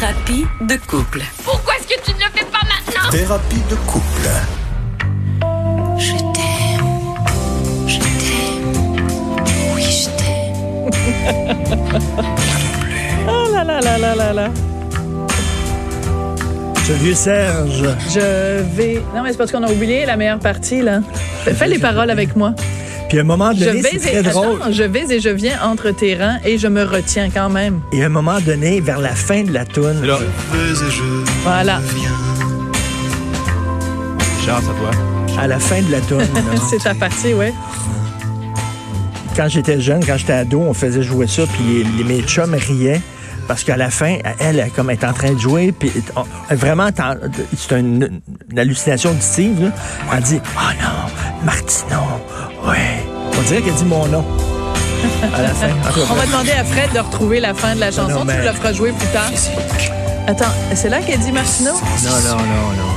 Thérapie de couple. Pourquoi est-ce que tu ne le fais pas maintenant? Thérapie de couple. Je t'aime. Je t'aime. Oui, je t'aime. Oh là là là là là là. Ce vieux Serge. Je vais. Non, mais c'est parce qu'on a oublié la meilleure partie, là. Fais, fais les paroles avec moi. Puis à un moment Je donné, vais, c'est et, très drôle. Attends, je vais et je viens entre tes rangs et je me retiens quand même. Et à un moment donné, vers la fin de la toune, là, Voilà. Chance à toi. à la fin de la toune, C'est ta partie, ouais. quand j'étais jeune, quand j'étais ado, on faisait jouer ça, puis les, mes chums riaient. Parce qu'à la fin, elle, elle, comme elle est en train de jouer, puis vraiment, c'est une, une hallucination auditive. Là. Elle dit Oh non, Martineau, oui. On dirait qu'elle dit mon nom. À la fin. On va demander à Fred de retrouver la fin de la chanson. non, Tu mais- nous la feras jouer plus tard. Attends, c'est là qu'elle dit Martineau? Non, non, non, non.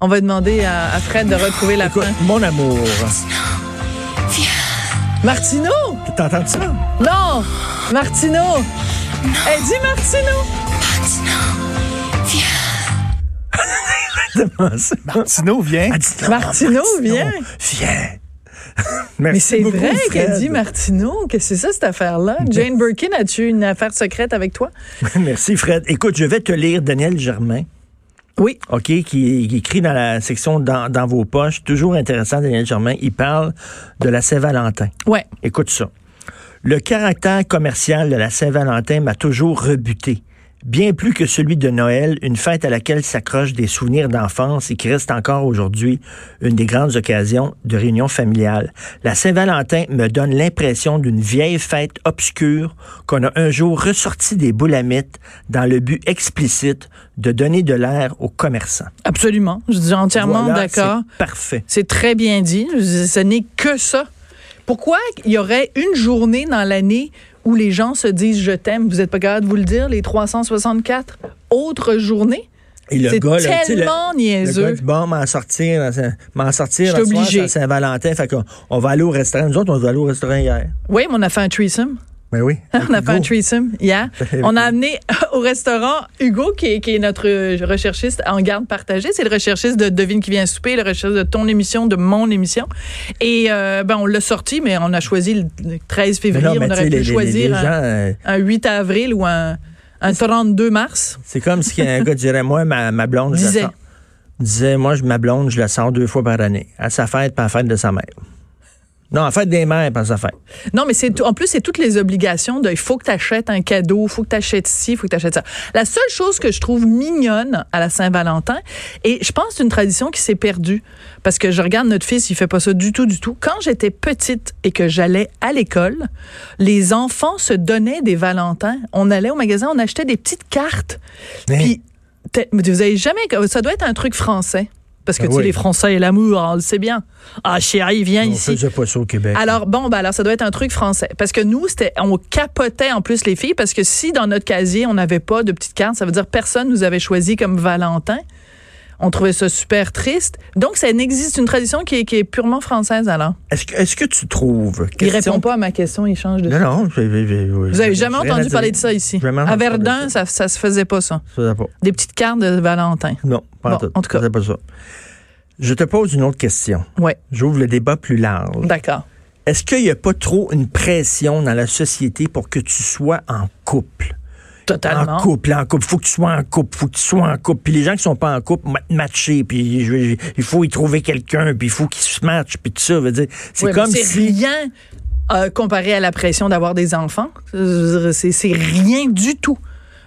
On va demander à, à Fred de retrouver la Écoute, fin. mon amour. Martineau? T'entends ça? Non! Martineau! Elle dit Martineau! Martineau, viens. Elle dit non, Martineau, viens. Mais c'est vrai qu'elle dit Martineau. Que c'est ça, cette affaire-là? Jane Birkin, as-tu une affaire secrète avec toi? Merci, Fred. Écoute, je vais te lire Daniel Germain. Oui. OK, qui, qui écrit dans la section dans, dans vos poches. Toujours intéressant, Daniel Germain. Il parle de la Saint-Valentin. Ouais. Écoute ça. Le caractère commercial de la Saint-Valentin m'a toujours rebuté. Bien plus que celui de Noël, une fête à laquelle s'accrochent des souvenirs d'enfance et qui reste encore aujourd'hui une des grandes occasions de réunion familiale. La Saint-Valentin me donne l'impression d'une vieille fête obscure qu'on a un jour ressorti des boulamites dans le but explicite de donner de l'air aux commerçants. Absolument. Je dis entièrement Voilà, d'accord. c'est Parfait. C'est très bien dit. Ce n'est que ça. Pourquoi il y aurait une journée dans l'année où les gens se disent je t'aime? Vous n'êtes pas capable de vous le dire, les 364 autres journées? Et le C'est gars, là, le- tellement Le niaiseux. gars dit, bon, m'en sortir, m'en sortir, le à Saint-Valentin. Fait qu'on on va aller au restaurant. Nous autres, on va aller au restaurant hier. Oui, mais on a fait un threesome. Ben oui. On a fait un threesome hier. On a amené au restaurant Hugo, qui est, qui est notre recherchiste en garde partagée. C'est le recherchiste de Devine qui vient souper, le recherchiste de ton émission, de mon émission. Et euh, ben, on l'a sorti, mais on a choisi le 13 Mais février. non, mais on aurait pu les, choisir les un, gens, euh, un 8 avril ou un, un 32 mars. c'est comme si un gars dirait, moi, ma, ma blonde, je la Disait. sors. Disait, moi, je- ma blonde, je la sors deux fois par année. À sa fête, pas à la fête de sa mère. Non, la fête des mères, pas à sa fête. Non, mais c'est tout- en plus, c'est toutes les obligations de il faut que tu achètes un cadeau, il faut que tu achètes ci, il faut que tu achètes ça. La seule chose que je trouve mignonne à la Saint-Valentin, et je pense que c'est une tradition qui s'est perdue, parce que je regarde notre fils, il fait pas ça du tout, du tout. Quand j'étais petite et que j'allais à l'école, les enfants se donnaient des Valentins. On allait au magasin, on achetait des petites cartes. Mais- Puis, vous avez jamais. Ça doit être un truc français. Parce que, Ben tu sais, les Français et l'amour, on le sait bien. Ah, chérie, viens On ici. faisait pas ça au Québec. Alors bon, ben alors ça doit être un truc français parce que nous c'était on capotait en plus les filles parce que si dans notre casier on n'avait pas de petites cartes, ça veut dire personne nous avait choisi comme Valentin. On trouvait ça super triste. Donc ça n'existe une tradition qui est, qui est purement française alors? Est-ce que, tu trouves... Il question- répond pas à ma question, il change de. Non, non. je- je- je- Vous avez jamais entendu parler de ça ici? À Verdun, ça, ça se faisait pas ça. Ça faisait pas. Des petites cartes de Valentin. Non, pas Bon, en tout. en tout cas. Ça faisait pas ça. Je te pose une autre question. Ouais, J'ouvre le débat plus large. d'accord. Est-ce qu'il n'y a pas trop une pression dans la société pour que tu sois en couple? Totalement. En couple, en couple. Faut que tu sois en couple, faut que tu sois en couple. Puis les gens qui sont pas en couple, ma- matcher, puis je- il faut y trouver quelqu'un, puis il faut qu'ils se matchent, puis tout ça. veut dire, c'est comme si... rien euh, comparé à la pression d'avoir des enfants. C'est rien du tout.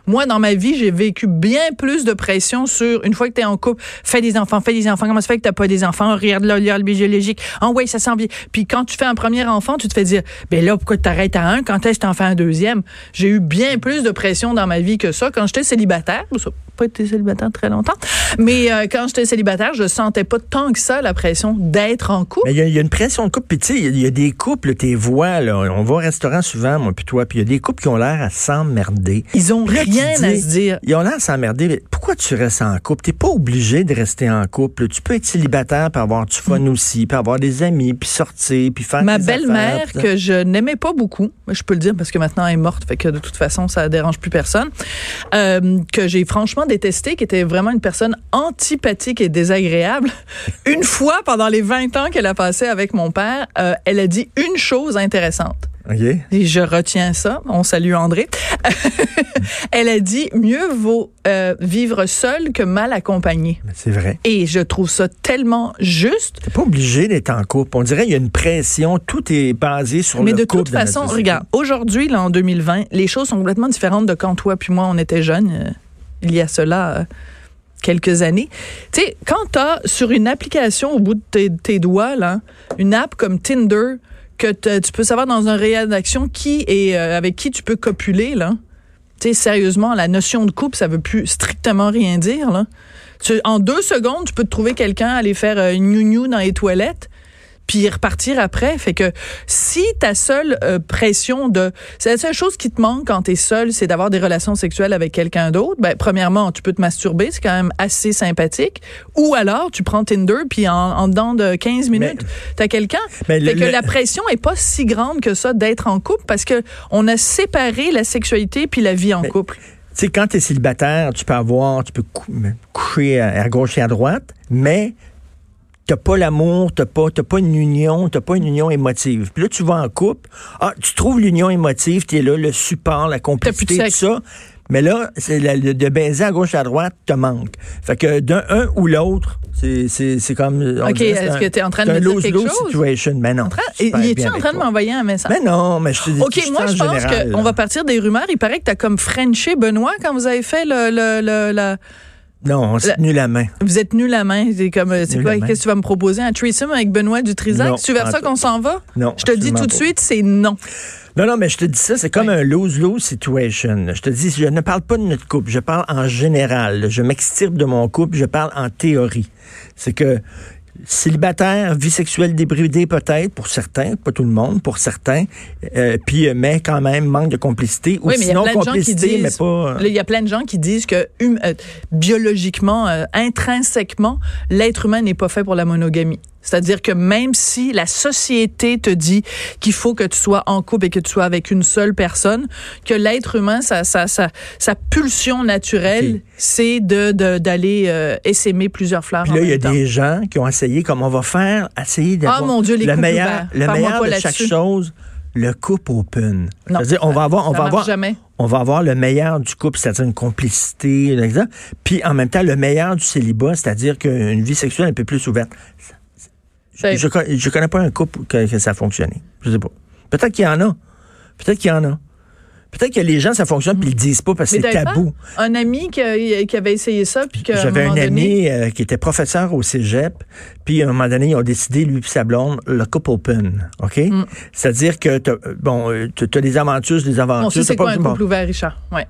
Moi, dans ma vie, j'ai vécu bien plus de pression sur une fois que tu es en couple, fais des enfants, fais des enfants. Comment ça fait que t'as pas des enfants? Regarde là, regarde biologique. Ah ouais, ça bien. Puis quand tu fais un premier enfant, tu te fais dire, ben là, pourquoi t'arrêtes à un? Quand est-ce que t'en fais un deuxième? J'ai eu bien plus de pression dans ma vie que ça. Quand j'étais célibataire, ça pas été célibataire très longtemps, mais euh, quand j'étais célibataire, je sentais pas tant que ça la pression d'être en couple. Mais il y, a- il y a une pression de couple. Puis, tu sais, il y a des couples, tes voix, là. On va au restaurant souvent, moi, puis toi. Puis, il y a des couples qui ont l'air à s'emmerder. Ils ont là, tu rien à se dire. Ils ont l'air à s'emmerder. Pourquoi tu restes en couple? T'es pas obligé de rester en couple. Tu peux être célibataire, puis avoir du fun aussi, puis avoir des amis, puis sortir, puis faire Mm. Ma belle-mère, que je n'aimais pas beaucoup, je peux le dire parce que maintenant elle est morte, fait que de toute façon, ça dérange plus personne, euh, que j'ai franchement détesté, qui était vraiment une personne antipathique et désagréable. Une fois, pendant les 20 ans qu'elle a passé avec mon père, euh, elle a dit une chose intéressante. Et je retiens ça. On salue André. elle a dit mieux vaut euh, vivre seul que mal accompagné. Mais C'est vrai. Et je trouve ça tellement juste. T'es pas obligé d'être en couple. On dirait qu'il y a une pression. Tout est basé sur Mais le de couple. toute dans notre façon, regarde, aujourd'hui, là, en 2020, les choses sont complètement différentes de quand toi puis moi, on était jeunes, euh, il y a cela euh, quelques années. Tu sais, quand tu as sur une application au bout de tes, tes doigts, là, une app comme Tinder, tu peux savoir dans un rédaction qui et euh, avec qui tu peux copuler, là. Tu sais, sérieusement, la notion de couple, ça veut plus strictement rien dire, là. En deux secondes, tu peux te trouver quelqu'un aller faire euh, une gnou dans les toilettes puis repartir après. Fait que si ta seule euh, pression de... C'est la seule chose qui te manque quand t'es seul, c'est d'avoir des relations sexuelles avec quelqu'un d'autre. Ben, premièrement, tu peux te masturber, c'est quand même assez sympathique. Ou alors, tu prends Tinder, puis en, en dedans de 15 minutes, t'as quelqu'un. Fait le- que le- la pression est pas si grande que ça d'être en couple parce que on a séparé la sexualité puis la vie en Mais- couple. Tu sais, quand tu es célibataire, tu peux avoir, tu peux cou- coucher à, à gauche et à droite, mais t'as pas l'amour, t'as pas, t'as pas une union, t'as pas une union émotive. Puis là, tu vas en couple, ah, tu trouves l'union émotive, t'es là, le support, la complicité, tout ça. Mais là, c'est de baiser à gauche à droite te manque. Fait que d'un un ou l'autre, c'est, c'est, c'est comme. on OK, est-ce que un- t'es en train de me dire quelque chose? situation. Mais non. Il est en train de m'envoyer un message? Mais non, mais je te dis. OK, je moi, je en pense qu'on va partir des rumeurs. Il paraît que tu as comme Frenché Benoît quand vous avez fait le, le, le- Non, on s'est tenu la main. Vous êtes nus la main. C'est comme, c'est Nus quoi? Qu'est-ce que tu vas me proposer? Un threesome avec Benoît Dutrisac? C'est vers ça qu'on s'en va? Non. Je te dis tout de suite, c'est non. Non, non, mais je te dis ça, c'est comme un lose-lose situation. Je te dis, je ne parle pas de notre couple, je parle en général. Je m'extirpe de mon couple, je parle en théorie. C'est que célibataire, vie sexuelle débridée peut-être pour certains, pas tout le monde, pour certains, euh, puis euh, mais quand même manque de complicité ou Oui, mais il y a sinon plein de gens qui complicité, mais disent, pas. euh, il y a plein de gens qui disent que hum- euh, biologiquement, euh, intrinsèquement, l'être humain n'est pas fait pour la monogamie. C'est-à-dire que même si la société te dit qu'il faut que tu sois en couple et que tu sois avec une seule personne, que l'être humain, sa, sa, sa, sa pulsion naturelle, Ok. c'est de d'aller euh, essaimer plusieurs fleurs Puis là, il y a temps. des gens qui ont essayé, comme on va faire, essayer d'avoir Ah, mon Dieu, les le meilleur, ouverts. le meilleur de chaque chose, le couple open. C'est-à-dire, on va avoir, on va avoir, jamais. on va avoir le meilleur du couple, c'est-à-dire une complicité, exemple. puis en même temps le meilleur du célibat, c'est-à-dire qu'une vie sexuelle un peu plus ouverte. Je, je, connais pas un couple que, que ça a fonctionné. Je sais pas. Peut-être qu'il y en a. Peut-être qu'il y en a. Peut-être que les gens, ça fonctionne, puis ils le disent pas parce que c'est pas tabou. Un ami qui, qui avait essayé ça, puis un J'avais un donné, ami euh, qui était professeur au cégep, puis à un moment donné, ils ont décidé, lui et sa blonde, le couple open, OK? C'est-à-dire que, bon, euh, tu as des aventures, des aventures. on sait c'est pas quoi un couple ouvert, Richard? Ouais.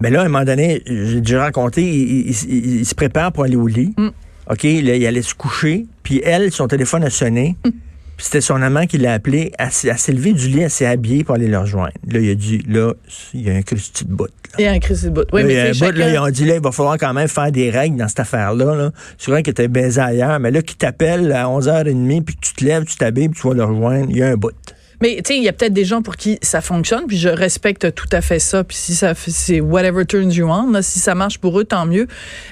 Mais là, à un moment donné, j'ai déjà raconté, il, il- il- il se prépare pour aller au lit. Mm. OK, là, il allait se coucher, puis elle, son téléphone a sonné. Mm. Puis c'était son amant qui l'a appelé. Elle, elle s'est levée du lit, elle s'est habillée pour aller le rejoindre. Là, il a dit, là, il y a un Christy de bout. Il y a un Chris de bout. Oui, Là, mais il y a un sais, bout, là, chacun- ils ont dit, là, il va falloir quand même faire des règles dans cette affaire-là. Là. C'est vrai qu'il était baisé ailleurs, mais là, qui t'appelle à 11h30, puis que tu te lèves, tu t'habilles, puis tu vas le rejoindre, il y a un bout. Mais tu sais, il y a peut-être des gens pour qui ça fonctionne, puis je respecte tout à fait ça. Puis si ça, c'est whatever turns you on, là, si ça marche pour eux, tant mieux.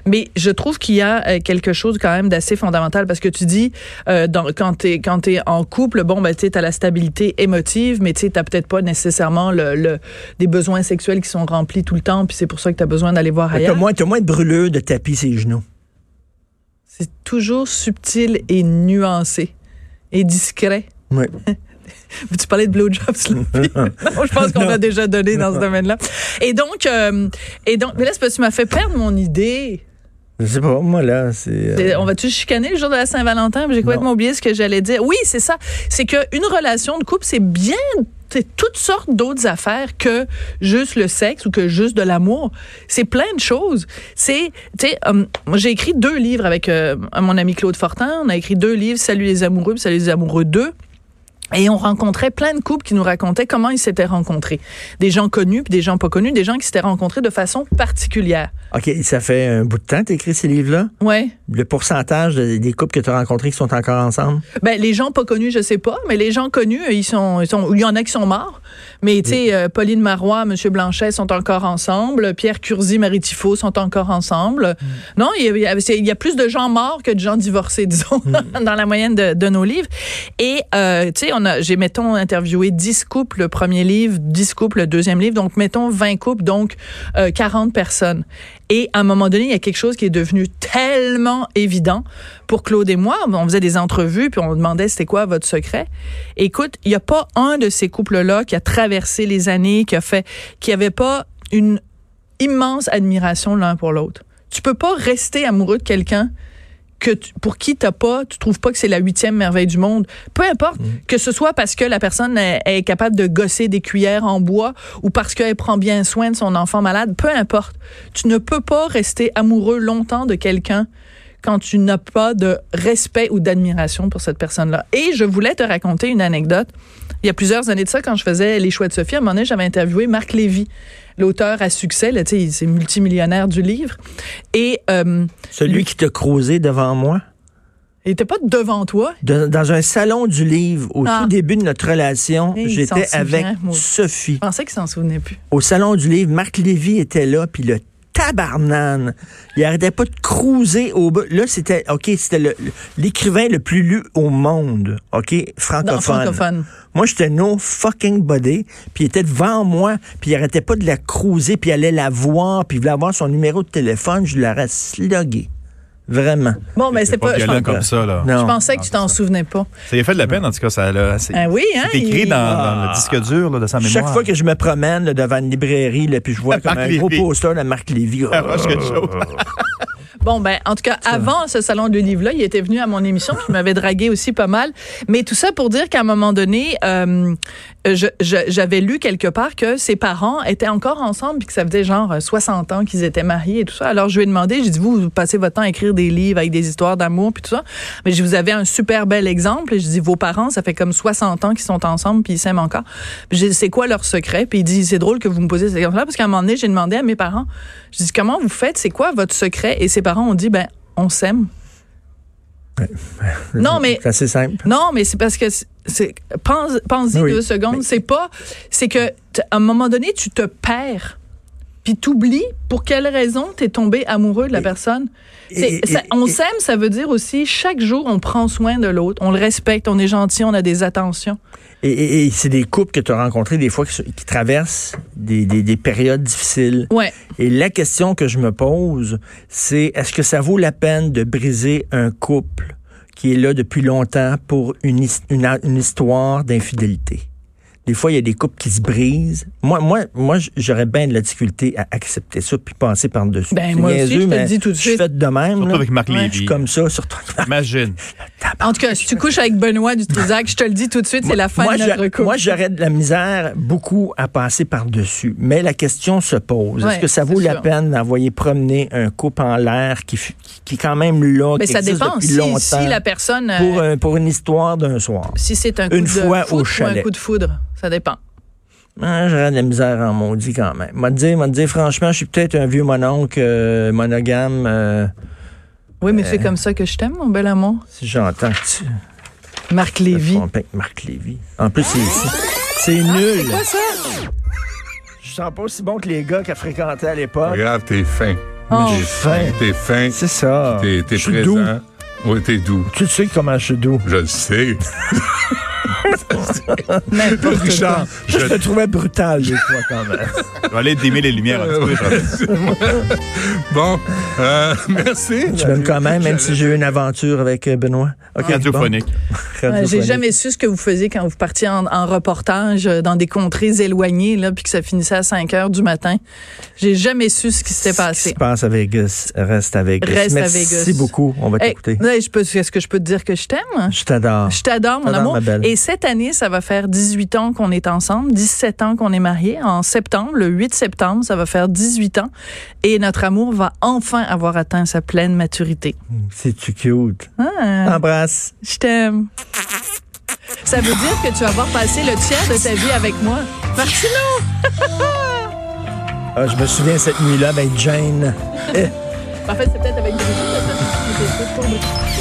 Mais je trouve qu'il y a euh, quelque chose quand même d'assez fondamental parce que tu dis euh, dans, quand t'es quand t'es en couple, bon ben tu as la stabilité émotive, mais tu sais t'as peut-être pas nécessairement le, le- des besoins sexuels qui sont remplis tout le temps, puis c'est pour ça que tu as besoin d'aller voir T'as ailleurs. moins, t'as moins de brûleux de tapis ses genoux. C'est toujours subtil et nuancé et discret. Oui. Veux-tu parler de blowjobs, Sloppy? non, je pense qu'on a déjà donné dans ce domaine-là. Et donc, euh, et donc, mais là, c'est parce que tu m'as fait perdre mon idée. Je sais pas, moi, là, c'est... euh, On va-tu chicaner le jour de la Saint-Valentin? J'ai complètement oublié ce que j'allais dire. Oui, c'est ça. C'est qu'une relation de couple, c'est bien c'est toutes sortes d'autres affaires que juste le sexe ou que juste de l'amour. C'est plein de choses. C'est, tu sais, euh, moi, j'ai écrit deux livres avec euh, mon ami Claude Fortin. On a écrit deux livres, Salut les amoureux, puis Salut les amoureux 2. Et on rencontrait plein de couples qui nous racontaient comment ils s'étaient rencontrés. Des gens connus, puis des gens pas connus, des gens qui s'étaient rencontrés de façon particulière. OK, ça fait un bout de temps que tu écrit ces livres-là? Ouais. Le pourcentage de- des couples que tu as rencontrés qui sont encore ensemble? Ben, les gens pas connus, je sais pas, mais les gens connus, ils sont, ils sont, il y en a qui sont morts. Mais, tu sais, euh, Pauline Marois, M. Blanchet sont encore ensemble. Pierre Curzi, Marie Tifo sont encore ensemble. Non, il y, a, il y plus de gens morts que de gens divorcés, disons, dans la moyenne de, de nos livres. Et, euh, tu sais, j'ai, mettons, interviewé 10 couples le premier livre, 10 couples le deuxième livre. Donc, mettons 20 couples, donc euh, 40 personnes. Et à un moment donné, il y a quelque chose qui est devenu tellement évident pour Claude et moi. On faisait des entrevues, puis on demandait c'était quoi votre secret. Écoute, il n'y a pas un de ces couples-là qui a traversé les années, qui a fait, qui avait pas une immense admiration l'un pour l'autre. Tu peux pas rester amoureux de quelqu'un que tu- pour qui t'as pas, tu trouves pas que c'est la huitième merveille du monde. Peu importe, que ce soit parce que la personne est, est capable de gosser des cuillères en bois ou parce qu'elle prend bien soin de son enfant malade, peu importe. Tu ne peux pas rester amoureux longtemps de quelqu'un quand tu n'as pas de respect ou d'admiration pour cette personne-là. Et je voulais te raconter une anecdote. Il y a plusieurs années de ça, quand je faisais Les Choix de Sophie, à un moment donné, j'avais interviewé Marc Lévy, l'auteur à succès, là, c'est multimillionnaire du livre. Et euh, Celui Lui- qui t'a croisé devant moi? il était pas devant toi. De- dans un salon du livre, au Ah. tout début de notre relation, Et j'étais avec. Sophie. Je pensais qu'il s'en souvenait plus. Au salon du livre, Marc Lévy était là, puis le tabarnane, il arrêtait pas de cruiser au bas. Là, c'était, OK, c'était le- l'écrivain le, plus lu au monde, OK, Non, francophone. francophone. Moi, j'étais no fucking body, puis il était devant moi, puis il arrêtait pas de la cruiser, puis il allait la voir, puis il voulait avoir son numéro de téléphone, je l'aurais slogué. Vraiment. Bon, mais C'est pas pas. Violent comme ça, là. Non. je pensais que tu t'en souvenais pas. Ça lui a fait de la peine, en tout cas. Ça, là, c'est Ah oui, hein? c'est écrit il- dans, dans le disque dur là, de sa mémoire. Chaque fois que je me promène là, devant une librairie, là, puis je vois comme Marc un gros poster de Marc Lévy. Ah, quelque chose. Bon, ben, en tout cas, avant ce salon de livre-là, il était venu à mon émission, puis il m'avait dragué aussi pas mal. Mais tout ça pour dire qu'à un moment donné, euh, j'avais lu quelque part que ses parents étaient encore ensemble, puis que ça faisait genre euh, 60 ans qu'ils étaient mariés et tout ça. Alors, je lui ai demandé, j'ai dit, vous, vous passez votre temps à écrire des livres avec des histoires d'amour, puis tout ça. Mais je vous avez un super bel exemple. Et je dis, vos parents, ça fait comme 60 ans qu'ils sont ensemble, puis ils s'aiment encore. J'ai c'est quoi leur secret? Puis il dit, c'est drôle que vous me posiez cette question-là, parce qu'à un moment donné, j'ai demandé à mes parents, je dis, comment vous faites? C'est quoi votre secret? Et ses parents ont dit, ben, on s'aime. Non, mais C'est assez simple. non, mais c'est parce que pense pense-y Oui, deux secondes, mais- c'est pas c'est que à un moment donné tu te perds. Puis t'oublies pour quelle raison t'es tombé amoureux de la personne. Et- ça- on s'aime, ça veut dire aussi chaque jour on prend soin de l'autre, on le respecte, on est gentil, on a des attentions. Et, c'est des couples que tu as rencontrés des fois qui, traversent des, des- des périodes difficiles. Ouais. Et la question que je me pose, c'est est-ce que ça vaut la peine de briser un couple qui est là depuis longtemps pour une histoire d'infidélité? Des fois, il y a des couples qui se brisent. Moi, moi, moi, j'aurais bien de la difficulté à accepter ça puis passer par-dessus. Ben, moi aussi, je te le dis tout de Je suite. suis fait de même. Surtout là. avec Marc Lévy. Je suis comme ça, surtout. Imagine. En tout cas, si tu couches avec Benoît du Trisac, je te le dis tout de suite, c'est la fin moi, de notre couple. moi, j'aurais de la misère beaucoup à passer par-dessus. Mais la question se pose. Ouais, Est-ce que ça vaut la sûr. peine d'envoyer promener un couple en l'air qui, qui est quand même là, mais qui ça existe dépend depuis si, longtemps, si la personne euh, pour, un- pour une histoire d'un soir? si c'est un coup une de fois foudre au ou un coup de foudre, ça dépend. Ah, J'aurais de la misère en maudit quand même. M'a dire, m'a dire, franchement, je suis peut-être un vieux mononcle euh, monogame. euh, Oui, mais c'est comme ça que je t'aime, mon bel amour. si j'entends que tu... Marc Lévy. Marc Lévy. En plus, c'est c'est nul. Quoi ça? Je sens pas aussi bon que les gars qu'elle fréquentait à l'époque. Regarde, t'es fin. Oh. J'ai faim. T'es fin. C'est ça. T'es Je présent. doux. Oui, t'es doux. Tu sais comment je suis doux. Je le sais. N'importe Richard, je Je te trouvais brutal, des fois, quand même. Je vais aller démer les lumières un petit peu. Bon, euh, merci. Tu m'aimes quand même, même si j'ai eu une aventure avec euh, Benoît. OK, Radiophonique. bon. Ouais, J'ai Radiophonique. jamais su ce que vous faisiez quand vous partiez en, en reportage euh, dans des contrées éloignées, là, puis que ça finissait à 5 heures du matin. J'ai jamais su ce qui s'était Ce qui passé. se passe à Vegas reste à Vegas. Reste à Merci Vegas. beaucoup. On va t'écouter. Est-ce que je peux te dire que je t'aime? Je t'adore. Je t'adore, mon amour. ma belle. Et cette année, ça va faire 18 ans qu'on est ensemble, 17 ans qu'on est mariés. En septembre, le 8 septembre, ça va faire 18 ans. Et notre amour va enfin avoir atteint sa pleine maturité. C'est-tu cute? Ah, Embrasse. je t'aime. Ça veut dire que tu vas avoir passé le tiers de ta vie avec moi. Martino! Ah, je me souviens cette nuit-là avec Jane. En fait, c'est peut-être avec Brigitte.